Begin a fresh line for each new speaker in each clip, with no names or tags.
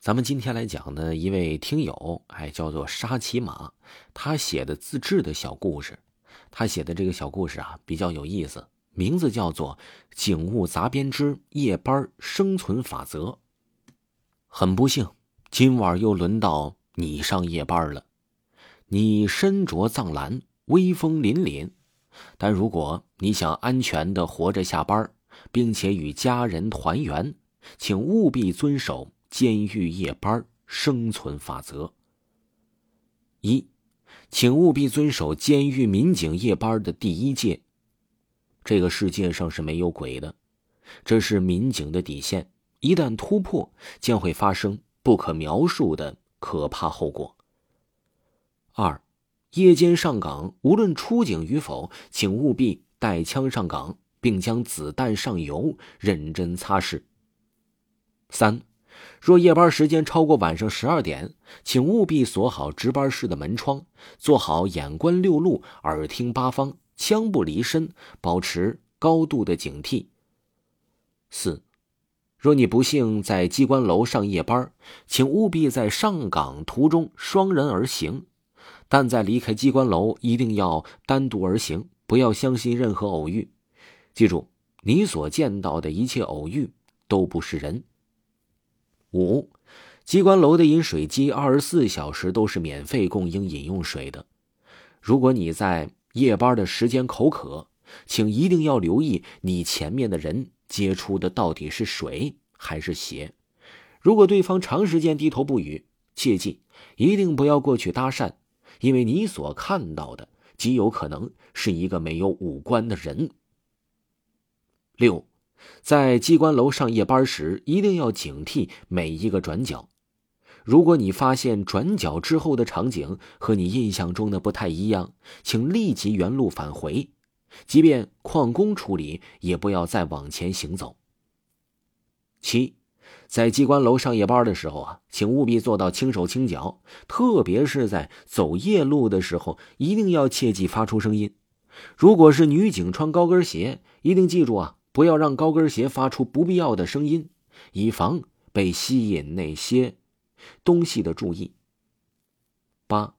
咱们今天来讲呢，一位听友，哎，叫做沙琪马，他写的自制的小故事。他写的这个小故事啊，比较有意思，名字叫做《警务杂编之夜班生存法则》。很不幸，今晚又轮到你上夜班了。你身着藏蓝，威风凛凛，但如果你想安全的活着下班，并且与家人团圆，请务必遵守。监狱夜班生存法则：一，请务必遵守监狱民警夜班的第一戒。这个世界上是没有鬼的，这是民警的底线，一旦突破，将会发生不可描述的可怕后果。二，夜间上岗，无论出警与否，请务必带枪上岗，并将子弹上油，认真擦拭。三。若夜班时间超过晚上十二点，请务必锁好值班室的门窗，做好眼观六路、耳听八方，枪不离身，保持高度的警惕。四，若你不幸在机关楼上夜班，请务必在上岗途中双人而行，但在离开机关楼一定要单独而行，不要相信任何偶遇。记住，你所见到的一切偶遇都不是人。五，机关楼的饮水机二十四小时都是免费供应饮用水的。如果你在夜班的时间口渴，请一定要留意你前面的人接触的到底是水还是血。如果对方长时间低头不语，切记一定不要过去搭讪，因为你所看到的极有可能是一个没有五官的人。六。在机关楼上夜班时，一定要警惕每一个转角。如果你发现转角之后的场景和你印象中的不太一样，请立即原路返回，即便旷工处理，也不要再往前行走。七，在机关楼上夜班的时候啊，请务必做到轻手轻脚，特别是在走夜路的时候，一定要切记发出声音。如果是女警穿高跟鞋，一定记住啊。不要让高跟鞋发出不必要的声音，以防被吸引那些东西的注意。八，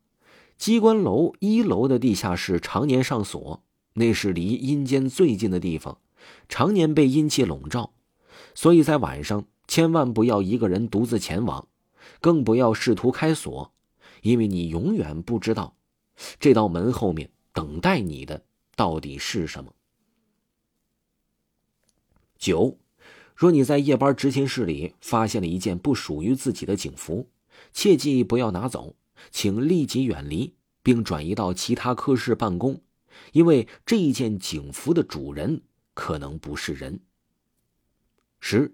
机关楼一楼的地下室常年上锁，那是离阴间最近的地方，常年被阴气笼罩，所以在晚上千万不要一个人独自前往，更不要试图开锁，因为你永远不知道这道门后面等待你的到底是什么。九，若你在夜班执勤室里发现了一件不属于自己的警服，切记不要拿走，请立即远离，并转移到其他科室办公，因为这一件警服的主人可能不是人。十，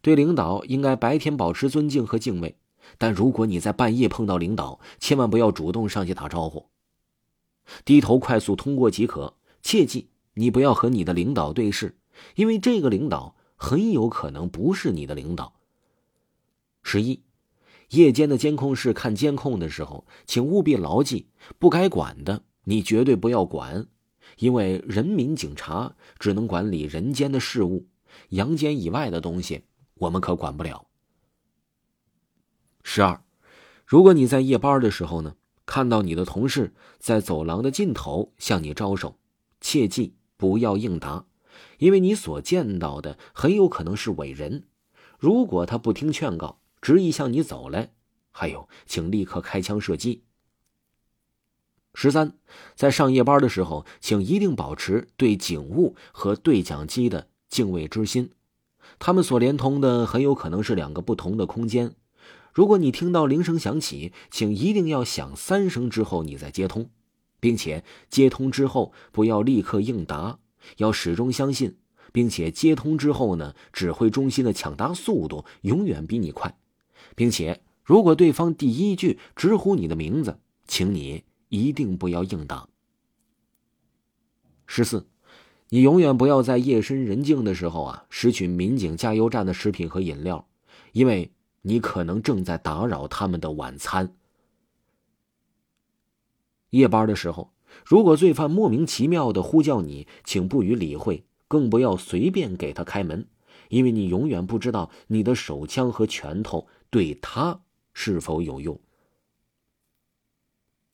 对领导应该白天保持尊敬和敬畏，但如果你在半夜碰到领导，千万不要主动上去打招呼，低头快速通过即可。切记，你不要和你的领导对视。因为这个领导很有可能不是你的领导。十一，夜间的监控室看监控的时候，请务必牢记：不该管的你绝对不要管，因为人民警察只能管理人间的事物，阳间以外的东西我们可管不了。十二，如果你在夜班的时候呢，看到你的同事在走廊的尽头向你招手，切记不要应答。因为你所见到的很有可能是伟人，如果他不听劝告，执意向你走来，还有，请立刻开枪射击。十三，在上夜班的时候，请一定保持对警务和对讲机的敬畏之心，他们所连通的很有可能是两个不同的空间。如果你听到铃声响起，请一定要响三声之后你再接通，并且接通之后不要立刻应答。要始终相信，并且接通之后呢，指挥中心的抢答速度永远比你快，并且如果对方第一句直呼你的名字，请你一定不要应答。十四，你永远不要在夜深人静的时候啊，拾取民警加油站的食品和饮料，因为你可能正在打扰他们的晚餐。夜班的时候。如果罪犯莫名其妙的呼叫你，请不予理会，更不要随便给他开门，因为你永远不知道你的手枪和拳头对他是否有用。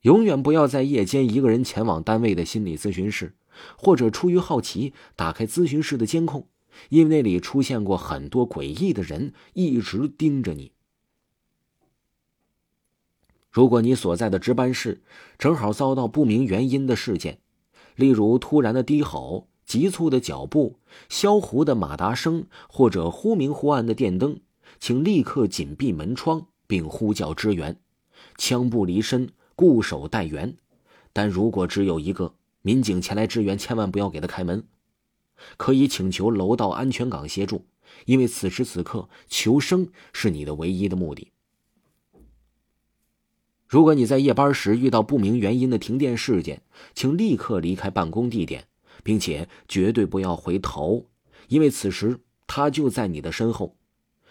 永远不要在夜间一个人前往单位的心理咨询室，或者出于好奇打开咨询室的监控，因为那里出现过很多诡异的人，一直盯着你。如果你所在的值班室正好遭到不明原因的事件，例如突然的低吼、急促的脚步、销狐的马达声或者忽明忽暗的电灯，请立刻紧闭门窗并呼叫支援，枪不离身。固守待援，但如果只有一个民警前来支援，千万不要给他开门。可以请求楼道安全岗协助，因为此时此刻求生是你的唯一的目的。如果你在夜班时遇到不明原因的停电事件，请立刻离开办公地点，并且绝对不要回头，因为此时他就在你的身后。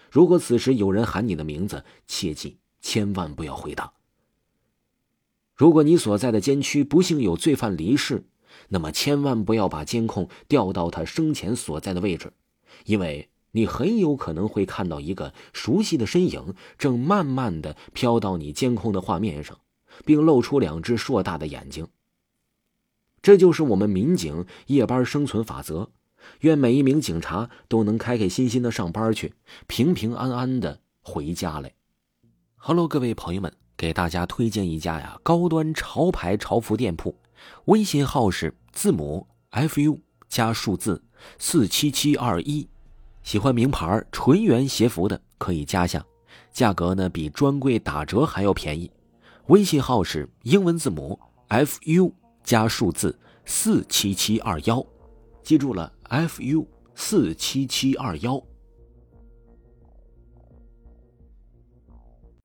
如果此时有人喊你的名字，切记千万不要回答。如果你所在的监区不幸有罪犯离世，那么千万不要把监控调到他生前所在的位置，因为你很有可能会看到一个熟悉的身影正慢慢的飘到你监控的画面上，并露出两只硕大的眼睛。这就是我们民警夜班生存法则。愿每一名警察都能开开心心的上班去，平平安安的回家来。Hello，各位朋友们。给大家推荐一家呀高端潮牌潮服店铺，微信号是字母 fu 加数字四七七二一，喜欢名牌纯原鞋服的可以加下，价格呢比专柜打折还要便宜。微信号是英文字母 fu 加数字四七七二幺，记住了 fu 四七七二幺。